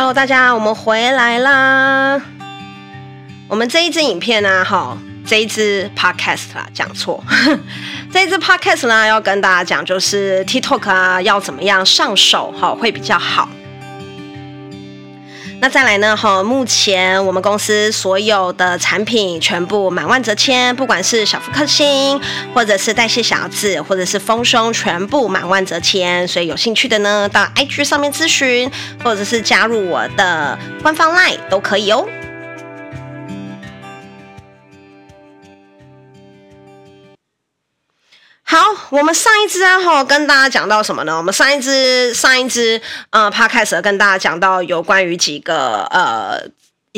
Hello，大家，我们回来啦。我们这一支影片呢，哈，这一支 podcast 啦，讲错，这一支 podcast 呢，要跟大家讲，就是 TikTok 啊，要怎么样上手哈，会比较好。那再来呢？哈，目前我们公司所有的产品全部满万折千，不管是小腹克星，或者是代谢小子，或者是丰胸，全部满万折千。所以有兴趣的呢，到 IG 上面咨询，或者是加入我的官方 LINE 都可以哦。好，我们上一支啊，哈，跟大家讲到什么呢？我们上一支上一支呃 Podcast 跟大家讲到有关于几个呃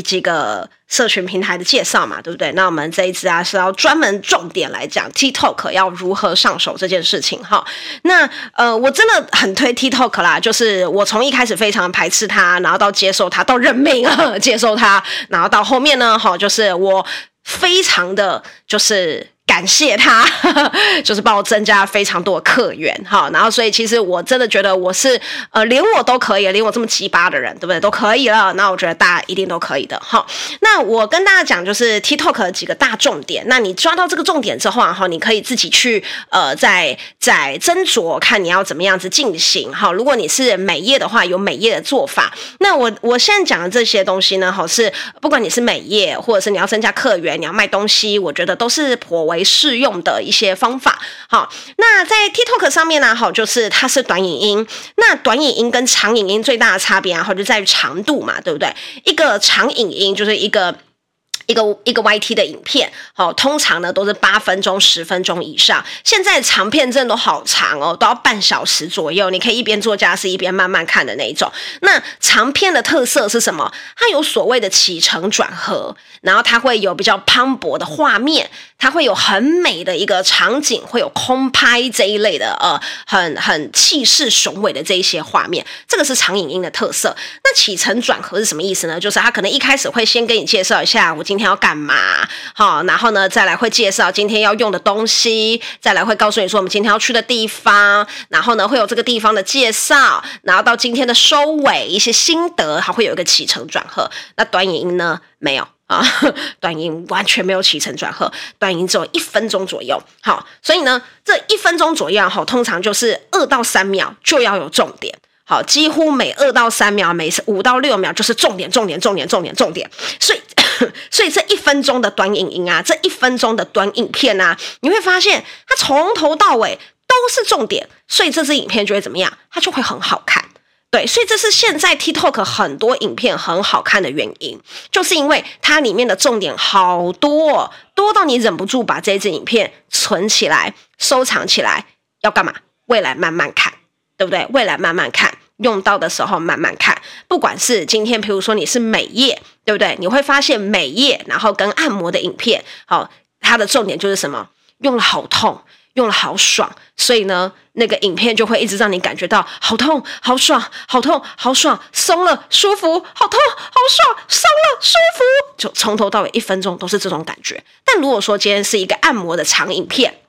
几个社群平台的介绍嘛，对不对？那我们这一支啊是要专门重点来讲 TikTok 要如何上手这件事情哈。那呃，我真的很推 TikTok 啦，就是我从一开始非常排斥它，然后到接受它，到认命啊，接受它，然后到后面呢，哈，就是我非常的就是。感谢他，就是帮我增加非常多的客源，哈，然后所以其实我真的觉得我是呃，连我都可以，连我这么鸡巴的人，对不对？都可以了，那我觉得大家一定都可以的，哈。那我跟大家讲，就是 TikTok 的几个大重点，那你抓到这个重点之后啊，哈，你可以自己去呃，再再斟酌看你要怎么样子进行，哈。如果你是美业的话，有美业的做法。那我我现在讲的这些东西呢，哈，是不管你是美业，或者是你要增加客源，你要卖东西，我觉得都是颇为。适用的一些方法，好，那在 TikTok 上面呢，好，就是它是短影音，那短影音跟长影音最大的差别然后，就在于长度嘛，对不对？一个长影音就是一个。一个一个 YT 的影片，好，通常呢都是八分钟、十分钟以上。现在长片真的都好长哦，都要半小时左右。你可以一边做家事一边慢慢看的那一种。那长片的特色是什么？它有所谓的起承转合，然后它会有比较磅礴的画面，它会有很美的一个场景，会有空拍这一类的呃，很很气势雄伟的这一些画面。这个是长影音的特色。那起承转合是什么意思呢？就是它可能一开始会先跟你介绍一下我今天。要干嘛？好，然后呢，再来会介绍今天要用的东西，再来会告诉你说我们今天要去的地方，然后呢会有这个地方的介绍，然后到今天的收尾一些心得，还会有一个起承转合。那短影音呢？没有 啊，短影音完全没有起承转合，短影音只有一分钟左右。好，所以呢，这一分钟左右哈，通常就是二到三秒就要有重点。好，几乎每二到三秒，每五到六秒就是重点，重点，重点，重点，重点。所以。所以这一分钟的短影音啊，这一分钟的短影片啊，你会发现它从头到尾都是重点，所以这支影片就会怎么样？它就会很好看。对，所以这是现在 TikTok 很多影片很好看的原因，就是因为它里面的重点好多，哦多到你忍不住把这支影片存起来、收藏起来，要干嘛？未来慢慢看，对不对？未来慢慢看。用到的时候慢慢看，不管是今天，比如说你是美业，对不对？你会发现美业，然后跟按摩的影片，好，它的重点就是什么？用了好痛，用了好爽，所以呢，那个影片就会一直让你感觉到好痛、好爽、好痛、好爽，松了舒服，好痛、好爽，松了舒服，就从头到尾一分钟都是这种感觉。但如果说今天是一个按摩的长影片，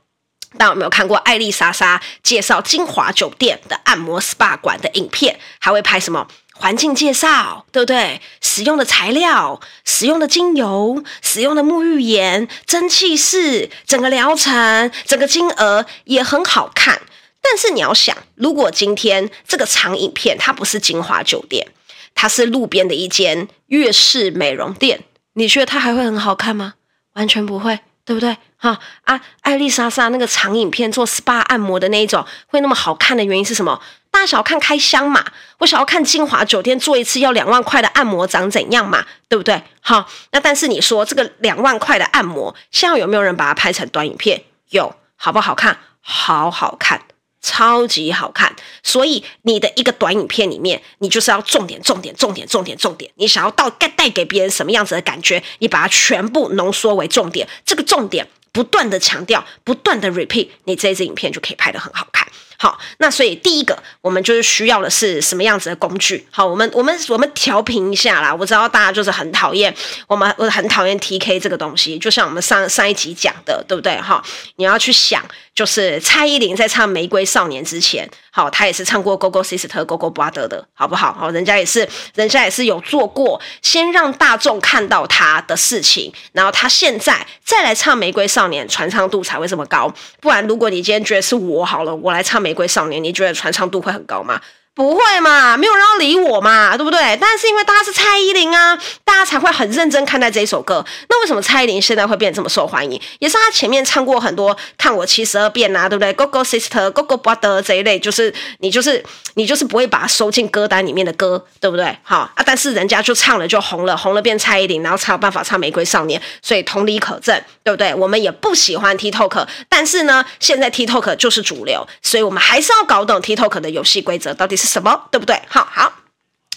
大家有没有看过艾丽莎莎介绍晶华酒店的按摩 SPA 馆的影片？还会拍什么环境介绍，对不对？使用的材料、使用的精油、使用的沐浴盐、蒸汽室，整个疗程、整个金额也很好看。但是你要想，如果今天这个长影片它不是晶华酒店，它是路边的一间月式美容店，你觉得它还会很好看吗？完全不会。对不对？哈啊，艾丽莎莎那个长影片做 SPA 按摩的那一种，会那么好看的原因是什么？大家想要看开箱嘛？我想要看金华酒店做一次要两万块的按摩长怎样嘛？对不对？好，那但是你说这个两万块的按摩，现在有没有人把它拍成短影片？有，好不好看？好好看。超级好看，所以你的一个短影片里面，你就是要重点、重点、重点、重点、重点。你想要到带带给别人什么样子的感觉，你把它全部浓缩为重点。这个重点不断的强调，不断的 repeat，你这支影片就可以拍得很好看。好，那所以第一个我们就是需要的是什么样子的工具？好，我们我们我们调频一下啦。我知道大家就是很讨厌我们，我很讨厌 TK 这个东西，就像我们上上一集讲的，对不对？哈，你要去想，就是蔡依林在唱《玫瑰少年》之前，好，她也是唱过《Go Go Sister》《Go Go Brother》的，好不好？好，人家也是，人家也是有做过，先让大众看到她的事情，然后她现在再来唱《玫瑰少年》，传唱度才会这么高。不然，如果你今天觉得是我好了，我来唱《玫瑰少年》，你觉得传唱度会很高吗？不会嘛，没有人要理我嘛，对不对？但是因为大家是蔡依林啊，大家才会很认真看待这一首歌。那为什么蔡依林现在会变得这么受欢迎？也是她前面唱过很多《看我七十二变》啊，对不对？Go Go Sister、Go Go Brother 这一类，就是你就是你就是不会把它收进歌单里面的歌，对不对？好啊，但是人家就唱了就红了，红了变蔡依林，然后才有办法唱《玫瑰少年》，所以同理可证，对不对？我们也不喜欢 TikTok，但是呢，现在 TikTok 就是主流，所以我们还是要搞懂 TikTok 的游戏规则到底是什么，对不对？好好，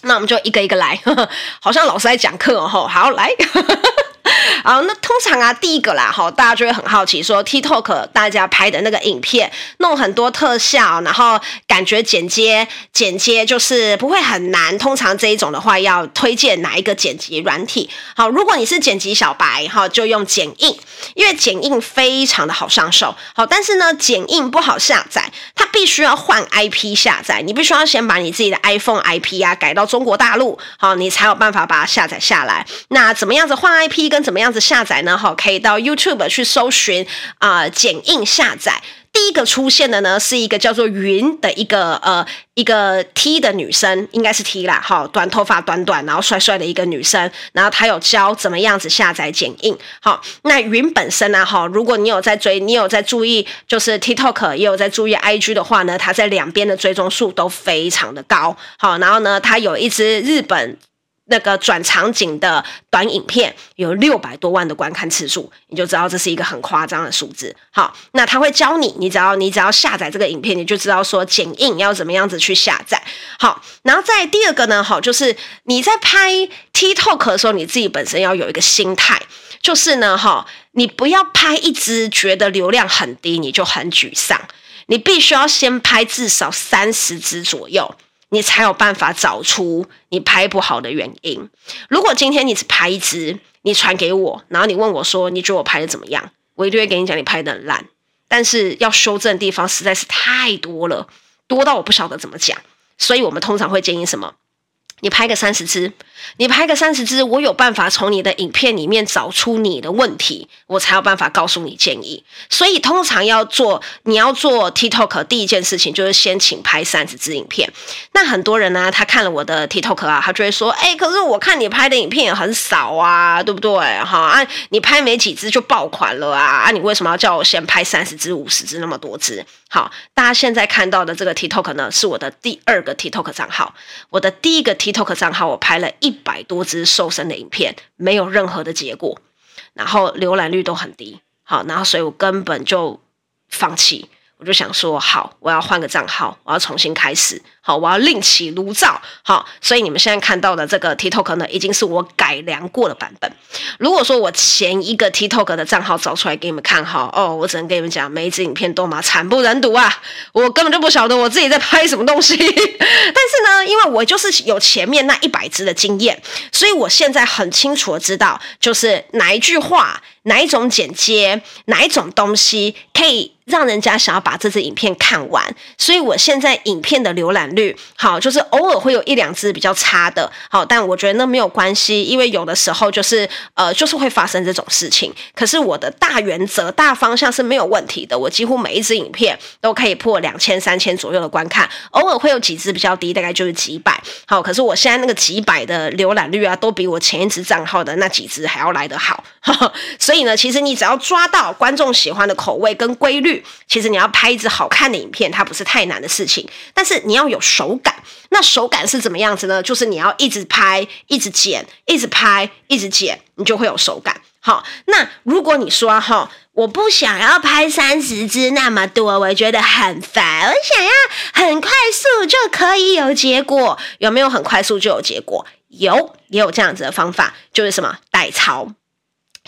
那我们就一个一个来，呵呵，好像老师在讲课哦。好，来。啊，那通常啊，第一个啦，哈，大家就会很好奇，说 TikTok 大家拍的那个影片，弄很多特效，然后感觉剪接剪接就是不会很难。通常这一种的话，要推荐哪一个剪辑软体？好，如果你是剪辑小白，哈，就用剪映，因为剪映非常的好上手。好，但是呢，剪映不好下载，它必须要换 IP 下载，你必须要先把你自己的 iPhone IP 啊改到中国大陆，好，你才有办法把它下载下来。那怎么样子换 IP 跟怎么样子下载呢？好，可以到 YouTube 去搜寻啊、剪映下载。第一个出现的呢，是一个叫做云的一个呃一个 T 的女生，应该是 T 啦。好，短头发，短短，然后帅帅的一个女生。然后她有教怎么样子下载剪映。好，那云本身呢？哈，如果你有在追，你有在注意，就是 TikTok 也有在注意 IG 的话呢，它在两边的追踪数都非常的高。好，然后呢，它有一支日本。那个转场景的短影片有六百多万的观看次数，你就知道这是一个很夸张的数字。好，那他会教你，你只要你只要下载这个影片，你就知道说剪映要怎么样子去下载。好，然后再第二个呢，好，就是你在拍 TikTok 的时候，你自己本身要有一个心态，就是呢，哈，你不要拍一支觉得流量很低，你就很沮丧，你必须要先拍至少三十支左右。你才有办法找出你拍不好的原因。如果今天你只拍一支，你传给我，然后你问我说，你觉得我拍的怎么样？我一定会给你讲你拍的很烂。但是要修正的地方实在是太多了，多到我不晓得怎么讲。所以我们通常会建议什么？你拍个三十支，你拍个三十支，我有办法从你的影片里面找出你的问题，我才有办法告诉你建议。所以通常要做，你要做 TikTok，第一件事情就是先请拍三十支影片。那很多人呢，他看了我的 TikTok 啊，他就会说，哎、可是我看你拍的影片也很少啊，对不对？哈啊，你拍没几支就爆款了啊，啊，你为什么要叫我先拍三十支、五十支那么多支？好，大家现在看到的这个 TikTok 呢，是我的第二个 TikTok 账号。我的第一个 TikTok 账号，我拍了一百多支瘦身的影片，没有任何的结果，然后浏览率都很低。好，然后所以我根本就放弃。我就想说，好，我要换个账号，我要重新开始，好，我要另起炉灶，好，所以你们现在看到的这个 TikTok 呢，已经是我改良过的版本。如果说我前一个 TikTok 的账号找出来给你们看，哈，哦，我只能跟你们讲，每一支影片都嘛惨不忍睹啊，我根本就不晓得我自己在拍什么东西。但是呢，因为我就是有前面那一百支的经验，所以我现在很清楚的知道，就是哪一句话。哪一种剪接，哪一种东西可以让人家想要把这支影片看完？所以我现在影片的浏览率好，就是偶尔会有一两支比较差的，好，但我觉得那没有关系，因为有的时候就是呃，就是会发生这种事情。可是我的大原则、大方向是没有问题的，我几乎每一支影片都可以破两千、三千左右的观看，偶尔会有几支比较低，大概就是几百。好，可是我现在那个几百的浏览率啊，都比我前一支账号的那几支还要来得好，呵呵，所以。所以呢，其实你只要抓到观众喜欢的口味跟规律，其实你要拍一支好看的影片，它不是太难的事情。但是你要有手感，那手感是怎么样子呢？就是你要一直拍，一直剪，一直拍，一直剪，你就会有手感。好，那如果你说哈，我不想要拍三十支那么多，我觉得很烦，我想要很快速就可以有结果，有没有很快速就有结果？有，也有这样子的方法，就是什么代操。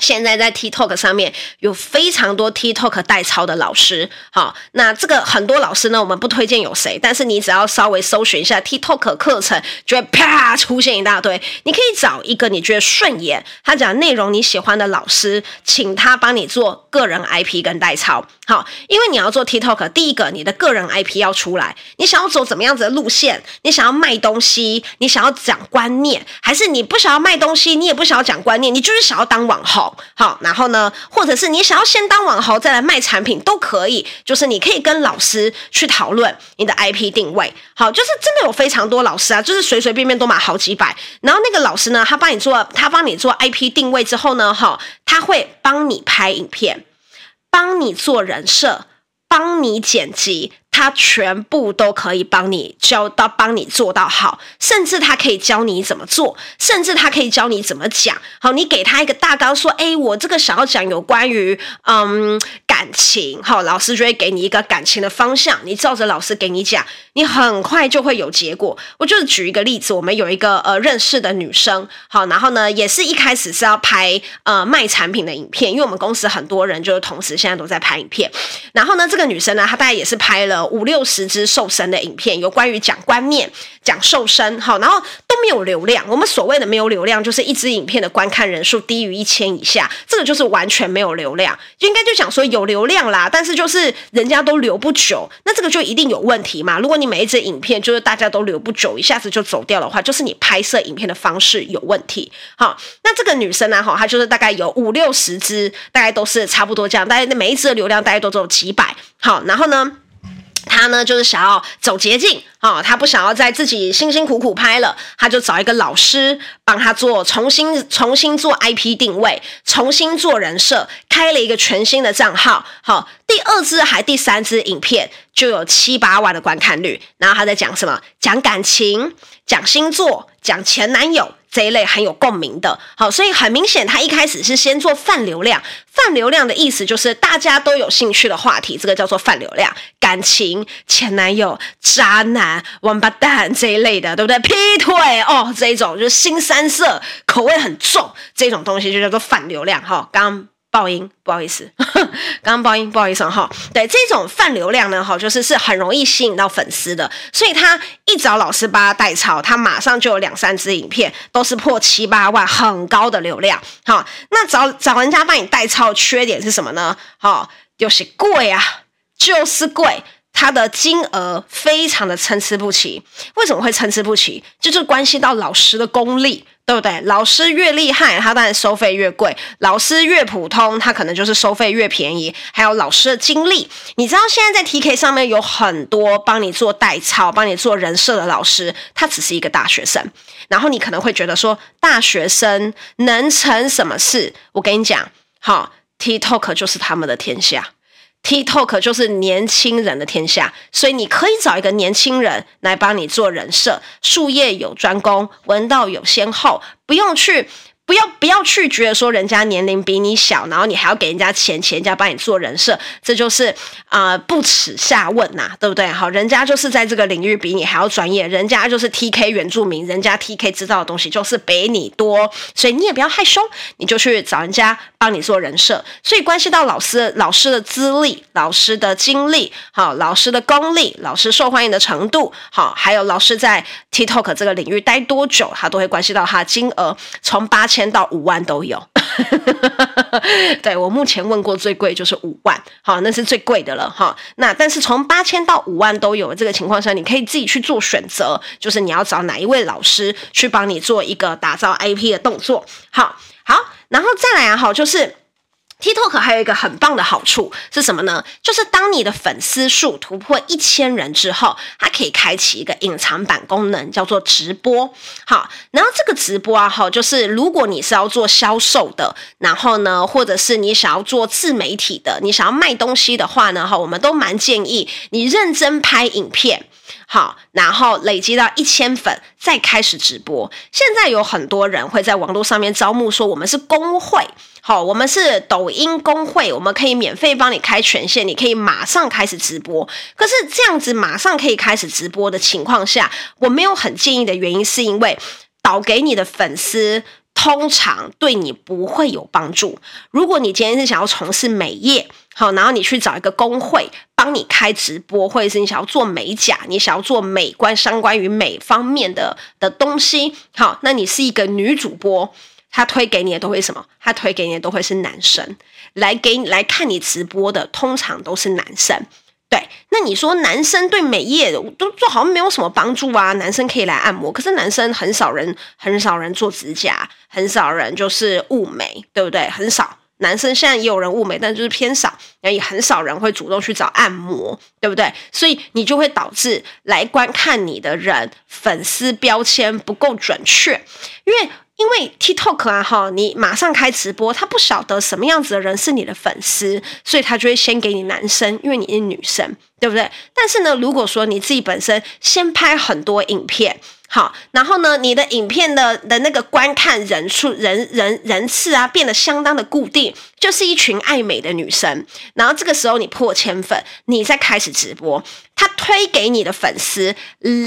现在在 TikTok 上面有非常多 TikTok 代操的老师，好，那这个很多老师呢，我们不推荐有谁，但是你只要稍微搜寻一下 TikTok 课程，就会啪出现一大堆。你可以找一个你觉得顺眼，他讲内容你喜欢的老师，请他帮你做个人 IP 跟代操。好，因为你要做 TikTok，第一个你的个人 IP 要出来，你想要走怎么样子的路线？你想要卖东西，你想要讲观念，还是你不想要卖东西，你也不想要讲观念，你就是想要当网红？好，然后呢，或者是你想要先当网红再来卖产品都可以，就是你可以跟老师去讨论你的 IP 定位。好，就是真的有非常多老师啊，就是随随便便都买好几百，然后那个老师呢，他帮你做，他帮你做 IP 定位之后呢，哈，他会帮你拍影片，帮你做人设，帮你剪辑。他全部都可以帮你教到，帮你做到好，甚至他可以教你怎么做，甚至他可以教你怎么讲。好，你给他一个大纲，说：“诶，我这个想要讲有关于嗯感情，好，老师就会给你一个感情的方向，你照着老师给你讲，你很快就会有结果。”我就是举一个例子，我们有一个呃认识的女生，好，然后呢，也是一开始是要拍呃卖产品的影片，因为我们公司很多人就是同时现在都在拍影片，然后呢，这个女生呢，她大概也是拍了。五六十支瘦身的影片，有关于讲观念、讲瘦身，好，然后都没有流量。我们所谓的没有流量，就是一支影片的观看人数低于一千以下，这个就是完全没有流量。应该就讲说有流量啦，但是就是人家都留不久，那这个就一定有问题嘛。如果你每一支影片就是大家都留不久，一下子就走掉的话，就是你拍摄影片的方式有问题。好，那这个女生呢，哈，她就是大概有五六十支，大概都是差不多这样，大概每一支的流量大概都只有几百。好，然后呢，他呢，就是想要走捷径啊，他不想要再自己辛辛苦苦拍了，他就找一个老师帮他做重新重新做 IP 定位，重新做人设，开了一个全新的账号。好，第二支还第三支影片就有七八万的观看率。然后他在讲什么？讲感情，讲星座，讲前男友。这一类很有共鸣的，好，所以很明显，他一开始是先做泛流量。泛流量的意思就是大家都有兴趣的话题，这个叫做泛流量。感情、前男友、渣男、王八蛋这一类的，对不对？劈腿哦，这一种就是新三色，口味很重，这种东西就叫做泛流量。哈，刚。爆音，不好意思，刚刚爆音，不好意思哈。对，这种泛流量呢，哈，就是是很容易吸引到粉丝的，所以他一找老师帮他代抄，他马上就有两三支影片都是破七八万，很高的流量。好，那找找人家帮你代操，缺点是什么呢？好，就是贵啊，就是贵。它的金额非常的参差不齐，为什么会参差不齐？就是关系到老师的功力，对不对？老师越厉害，他当然收费越贵；老师越普通，他可能就是收费越便宜。还有老师的经历，你知道现在在 TK 上面有很多帮你做代操、帮你做人设的老师，他只是一个大学生。然后你可能会觉得说，大学生能成什么事？我跟你讲，好，TikTok 就是他们的天下。TikTok 就是年轻人的天下，所以你可以找一个年轻人来帮你做人设，术业有专攻，文道有先后，不用去。不要不要去觉得说人家年龄比你小，然后你还要给人家钱，钱人家帮你做人设，这就是啊、不耻下问呐、对不对？好，人家就是在这个领域比你还要专业，人家就是 TK 原住民，人家 TK 知道的东西就是比你多，所以你也不要害羞，你就去找人家帮你做人设。所以关系到老师老师的资历、老师的经历、好老师的功力、老师受欢迎的程度，好还有老师在 TikTok 这个领域待多久，他都会关系到他的金额，从八千。千到五万都有，对，我目前问过最贵就是五万，好，那是最贵的了哈。那但是从八千到五万都有这个情况下，你可以自己去做选择，就是你要找哪一位老师去帮你做一个打造 IP 的动作。好，好，然后再来啊，好，就是。TikTok 还有一个很棒的好处是什么呢？就是当你的粉丝数突破一千人之后，它可以开启一个隐藏版功能，叫做直播。好，然后这个直播啊，哈，就是如果你是要做销售的，然后呢，或者是你想要做自媒体的，你想要卖东西的话呢，哈，我们都蛮建议你认真拍影片。好，然后累积到一千粉，再开始直播。现在有很多人会在网络上面招募，说我们是公会，好，我们是抖音公会，我们可以免费帮你开权限，你可以马上开始直播。可是这样子马上可以开始直播的情况下，我没有很建议的原因，是因为导给你的粉丝。通常对你不会有帮助。如果你今天是想要从事美业，好，然后你去找一个工会帮你开直播，或者是你想要做美甲，你想要做美观相关于美方面的的东西，好，那你是一个女主播，他推给你的都会什么？他推给你的都会是男生来给你来看你直播的，通常都是男生。对，那你说男生对美业都做好像没有什么帮助啊？男生可以来按摩，可是男生很少人很少人做指甲，很少人就是雾眉，对不对？很少。男生现在也有人物美，但就是偏少，也很少人会主动去找按摩，对不对？所以你就会导致来观看你的人粉丝标签不够准确，因为因为 TikTok 啊哈，你马上开直播，他不晓得什么样子的人是你的粉丝，所以他就会先给你男生，因为你是女生，对不对？但是呢，如果说你自己本身先拍很多影片。好，然后呢，你的影片的的那个观看人数、人人人次啊，变得相当的固定，就是一群爱美的女生。然后这个时候你破千粉，你再开始直播，他推给你的粉丝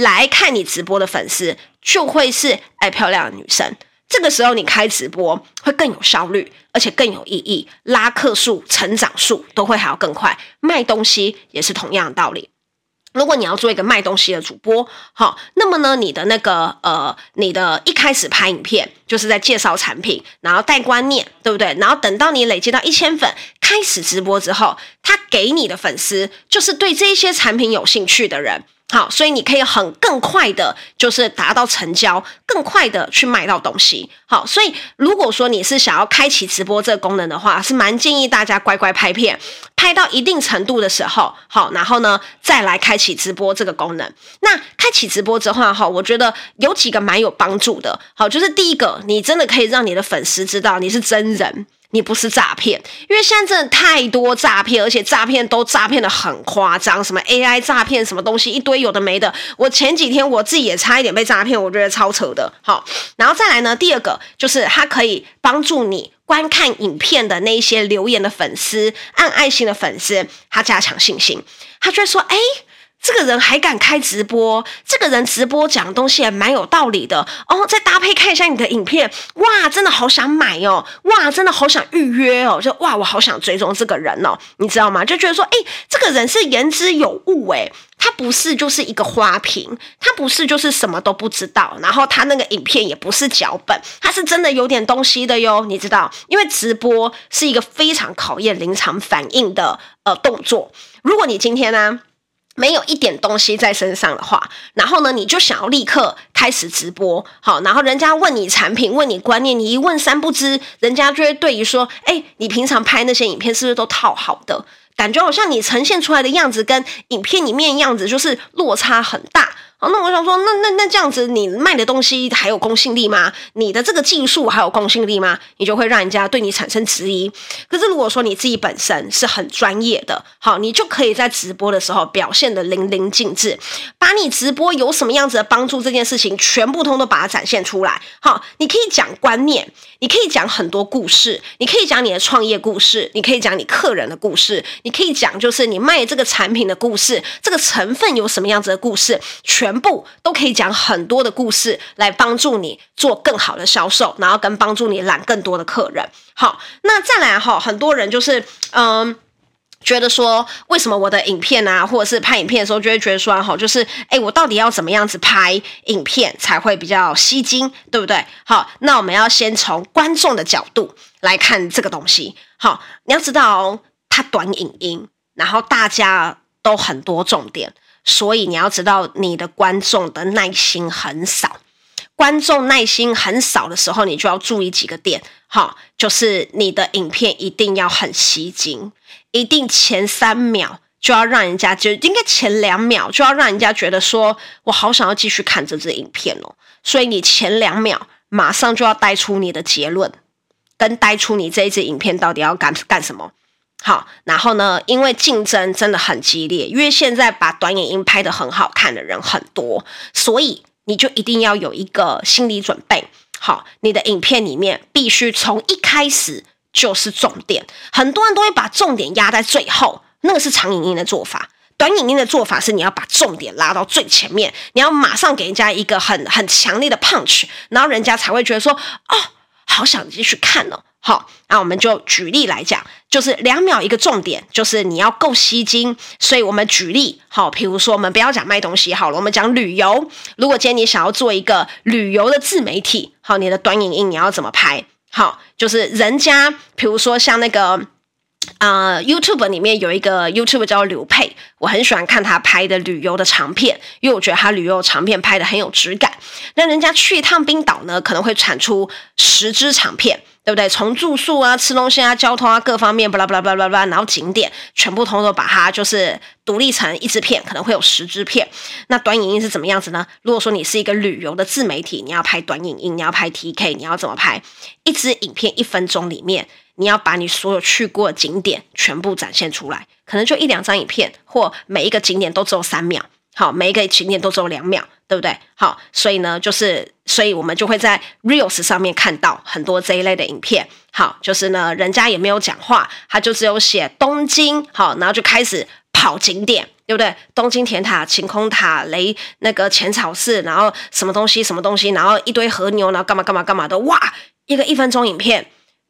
来看你直播的粉丝，就会是爱漂亮的女生。这个时候你开直播会更有效率，而且更有意义，拉客数、成长数都会还要更快。卖东西也是同样的道理。如果你要做一个卖东西的主播，好，那么呢，你的那个呃，你的一开始拍影片就是在介绍产品，然后带观念，对不对？然后等到你累积到一千粉，开始直播之后，他给你的粉丝就是对这些产品有兴趣的人。好，所以你可以很更快的，就是达到成交，更快的去卖到东西。好，所以如果说你是想要开启直播这个功能的话，是蛮建议大家乖乖拍片，拍到一定程度的时候，好，然后呢再来开启直播这个功能。那开启直播之后哈，我觉得有几个蛮有帮助的。好，就是第一个，你真的可以让你的粉丝知道你是真人。你不是诈骗，因为现在真的太多诈骗，而且诈骗都诈骗得很夸张，什么 AI 诈骗，什么东西一堆有的没的。我前几天我自己也差一点被诈骗，我觉得超扯的。好，然后再来呢，第二个就是它可以帮助你观看影片的那些留言的粉丝，按爱心的粉丝，他加强信心，他就会说，哎。这个人还敢开直播？这个人直播讲的东西也蛮有道理的哦。再搭配看一下你的影片，哇，真的好想买哦！哇，真的好想预约哦！就哇，我好想追踪这个人哦，你知道吗？就觉得说，哎，这个人是言之有物诶，他不是就是一个花瓶，他不是就是什么都不知道，然后他那个影片也不是脚本，他是真的有点东西的哟，你知道？因为直播是一个非常考验临场反应的呃动作。如果你今天呢？没有一点东西在身上的话，然后呢，你就想要立刻开始直播，好，然后人家问你产品，问你观念，你一问三不知，人家就会对于说，哎，你平常拍那些影片是不是都套好的？感觉好像你呈现出来的样子跟影片里面样子就是落差很大。好，那我想说，那那那这样子，你卖的东西还有公信力吗？你的这个技术还有公信力吗？你就会让人家对你产生质疑。可是如果说你自己本身是很专业的，好，你就可以在直播的时候表现得淋漓尽致，把你直播有什么样子的帮助这件事情全部通都把它展现出来。好，你可以讲观念，你可以讲很多故事，你可以讲你的创业故事，你可以讲你客人的故事，你可以讲就是你卖这个产品的故事，这个成分有什么样子的故事，全。全部都可以讲很多的故事来帮助你做更好的销售，然后跟帮助你揽更多的客人。好，那再来哈，很多人就是嗯，觉得说，为什么我的影片啊，或者是拍影片的时候，就会觉得说哈，就是哎，我到底要怎么样子拍影片才会比较吸睛，对不对？好，那我们要先从观众的角度来看这个东西。好，你要知道哦，它短影音，然后大家都很多重点。所以你要知道，你的观众的耐心很少。观众耐心很少的时候，你就要注意几个点。哈，就是你的影片一定要很吸睛，一定前三秒就要让人家就应该前两秒就要让人家觉得说，我好想要继续看这支影片哦。所以你前两秒马上就要带出你的结论，跟带出你这一支影片到底要干干什么。好，然后呢，因为竞争真的很激烈，因为现在把短影音拍得很好看的人很多，所以你就一定要有一个心理准备。好，你的影片里面必须从一开始就是重点，很多人都会把重点压在最后，那个是长影音的做法。短影音的做法是你要把重点拉到最前面，你要马上给人家一个很很强烈的 punch，然后人家才会觉得说，哦。好想继续看哦。好，那我们就举例来讲，就是两秒一个重点，就是你要够吸睛。所以我们举例，好，比如说我们不要讲卖东西好了，我们讲旅游。如果今天你想要做一个旅游的自媒体，好，你的短影音你要怎么拍？好，就是人家，比如说像那个。啊、呃、YouTube 里面有一个 YouTube 叫刘沛，我很喜欢看他拍的旅游的长片，因为我觉得他旅游长片拍的很有质感。那人家去一趟冰岛呢，可能会产出十支长片，对不对？从住宿啊、吃东西啊、交通啊各方面，巴拉巴拉巴拉巴拉，然后景点全部通通把它就是独立成一支片，可能会有十支片。那短影音是怎么样子呢？如果说你是一个旅游的自媒体，你要拍短影音，你要拍 TK，你要怎么拍？一支影片一分钟里面。你要把你所有去过的景点全部展现出来，可能就一两张影片，或每一个景点都只有三秒，好，每一个景点都只有两秒，对不对？好，所以呢，就是，所以我们就会在 Reels 上面看到很多这一类的影片，好，就是呢，人家也没有讲话，他就只有写东京，好，然后就开始跑景点，对不对？东京铁塔、晴空塔、雷那个浅草寺，然后什么东西什么东西，然后一堆和牛，然后干嘛干嘛干嘛的，哇，一个一分钟影片。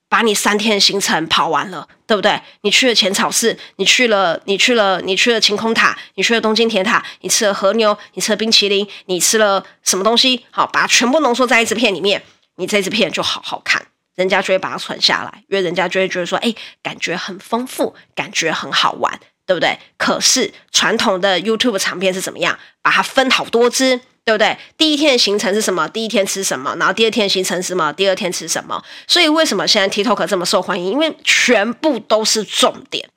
把你三天的行程跑完了，对不对？你去了浅草寺，你去了，你去了，你去了晴空塔，你去了东京铁塔，你吃了和牛，你吃了冰淇淋，你吃了什么东西？好，把它全部浓缩在一支片里面，你这支片就好好看，人家就会把它存下来，因为人家就会觉得说，哎，感觉很丰富，感觉很好玩，对不对？可是传统的 YouTube 长片是怎么样？把它分好多支。对不对？第一天的行程是什么？第一天吃什么？然后第二天行程是什么？第二天吃什么？所以为什么现在 TikTok 这么受欢迎？因为全部都是重点，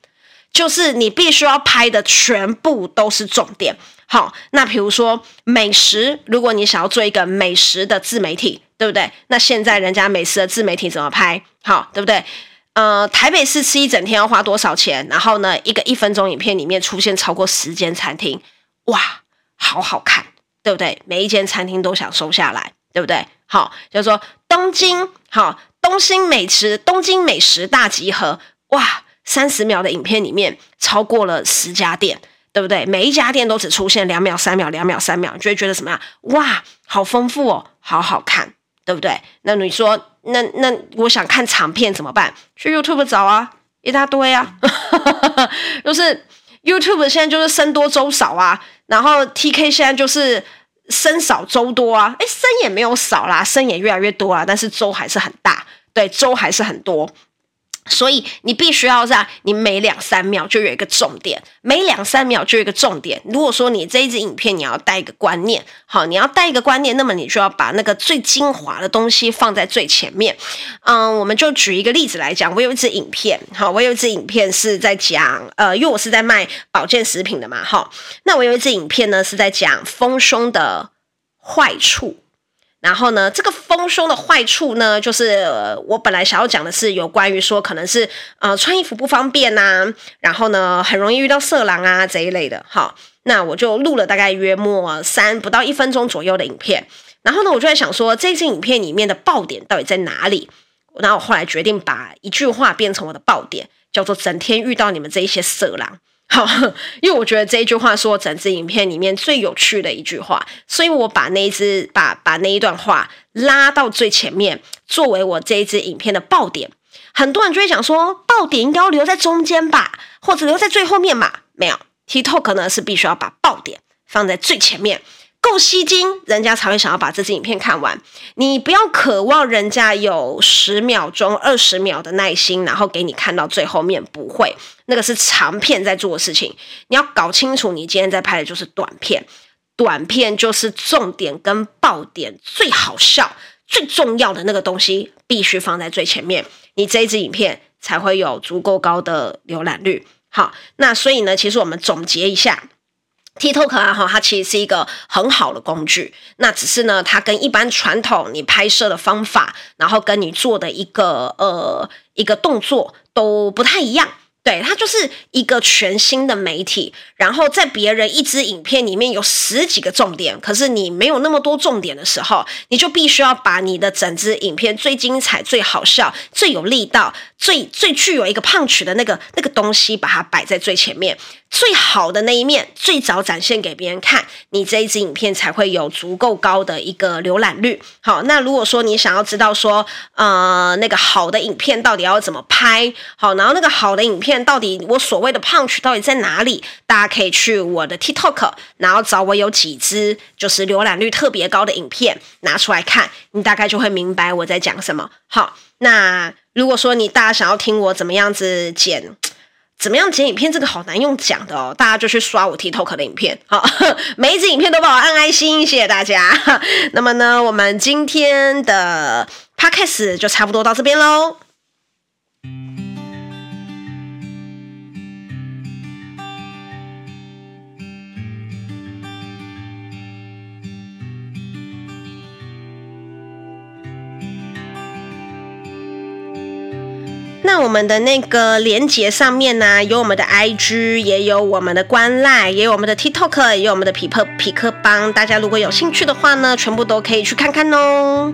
就是你必须要拍的全部都是重点。好，那比如说美食，如果你想要做一个美食的自媒体，对不对？那现在人家美食的自媒体怎么拍？好，对不对？呃，台北市吃一整天要花多少钱？然后呢，一个一分钟影片里面出现超过十间餐厅，哇，好好看。对不对？每一间餐厅都想收下来，对不对？好，就是说东京，好，东京美食，东京美食大集合，哇，三十秒的影片里面超过了十家店，对不对？每一家店都只出现两秒、三秒、两秒、三秒，你就会觉得什么样？哇，好丰富哦，好好看，对不对？那你说，那那我想看长片怎么办？去 YouTube 找啊，一大堆啊，就是 YouTube 现在就是僧多粥少啊。然后 TK 现在就是僧少粥多啊，哎，僧也没有少啦，僧也越来越多啊，但是粥还是很大，对，粥还是很多。所以你必须要在你每两三秒就有一个重点，每两三秒就有一个重点。如果说你这一支影片你要带一个观念，好，你要带一个观念，那么你就要把那个最精华的东西放在最前面。嗯，我们就举一个例子来讲，我有一支影片，好，我有一支影片是在讲，呃，因为我是在卖保健食品的嘛，哈，那我有一支影片呢是在讲丰胸的坏处。然后呢，这个丰胸的坏处呢，就是、我本来想要讲的是有关于说可能是呃穿衣服不方便呐、然后呢很容易遇到色狼啊这一类的。好，那我就录了大概约莫三不到一分钟左右的影片。然后呢，我就在想说这支影片里面的爆点到底在哪里？然后我后来决定把一句话变成我的爆点，叫做“整天遇到你们这一些色狼”。好，因为我觉得这一句话是我整支影片里面最有趣的一句话，所以我把那一支把把那一段话拉到最前面，作为我这一支影片的爆点。很多人就会讲说，爆点应该要留在中间吧，或者留在最后面嘛？没有，TikTok 呢是必须要把爆点放在最前面。够吸睛，人家才会想要把这支影片看完。你不要渴望人家有十秒钟、二十秒的耐心，然后给你看到最后面。不会，那个是长片在做的事情。你要搞清楚，你今天在拍的就是短片。短片就是重点跟爆点，最好笑、最重要的那个东西必须放在最前面，你这一支影片才会有足够高的浏览率。好，那所以呢，其实我们总结一下。TikTok 啊，哈，它其实是一个很好的工具。那只是呢，它跟一般传统你拍摄的方法，然后跟你做的一个呃一个动作都不太一样。对，它就是一个全新的媒体。然后在别人一支影片里面有十几个重点，可是你没有那么多重点的时候，你就必须要把你的整支影片最精彩、最好笑、最有力道、最最具有一个 punch 的那个那个东西，把它摆在最前面，最好的那一面，最早展现给别人看，你这一支影片才会有足够高的一个浏览率。好，那如果说你想要知道说，呃，那个好的影片到底要怎么拍，好，然后那个好的影片到底我所谓的 punch 到底在哪里？大家可以去我的 TikTok，然后找我有几支就是浏览率特别高的影片拿出来看，你大概就会明白我在讲什么。好，那。如果说你大家想要听我怎么样子剪，怎么样剪影片，这个好难用讲的哦，大家就去刷我 TikTok 的影片，好，每一支影片都帮我按爱心，谢谢大家。那么呢，我们今天的 Podcast 就差不多到这边喽。那我们的那个连接上面呢、有我们的 IG，也有我们的官赖，也有我们的 TikTok，也有我们的匹克匹克帮。大家如果有兴趣的话呢，全部都可以去看看哦。